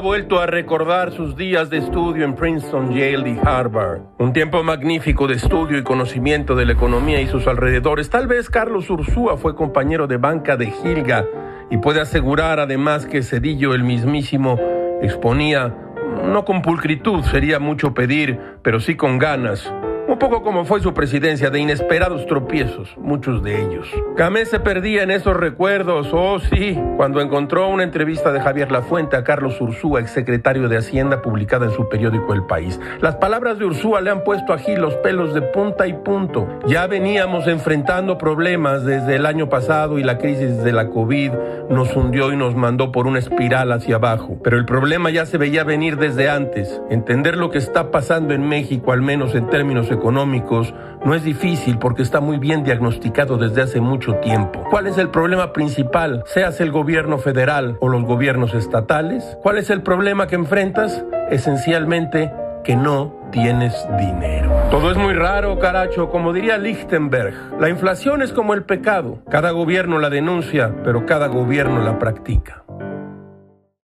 vuelto a recordar sus días de estudio en Princeton, Yale y Harvard. Un tiempo magnífico de estudio y conocimiento de la economía y sus alrededores. Tal vez Carlos Ursúa fue compañero de banca de Gilga y puede asegurar además que Cedillo el mismísimo exponía, no con pulcritud, sería mucho pedir, pero sí con ganas, un poco como fue su presidencia, de inesperados tropiezos, muchos de ellos. Camé se perdía en esos recuerdos, oh sí, cuando encontró una entrevista de Javier Lafuente a Carlos Ursúa, exsecretario de Hacienda, publicada en su periódico El País. Las palabras de Ursúa le han puesto a Gil los pelos de punta y punto. Ya veníamos enfrentando problemas desde el año pasado y la crisis de la COVID nos hundió y nos mandó por una espiral hacia abajo. Pero el problema ya se veía venir desde antes. Entender lo que está pasando en México, al menos en términos económicos, económicos no es difícil porque está muy bien diagnosticado desde hace mucho tiempo. ¿Cuál es el problema principal? Seas el gobierno federal o los gobiernos estatales. ¿Cuál es el problema que enfrentas? Esencialmente que no tienes dinero. Todo es muy raro, caracho, como diría Lichtenberg. La inflación es como el pecado. Cada gobierno la denuncia, pero cada gobierno la practica.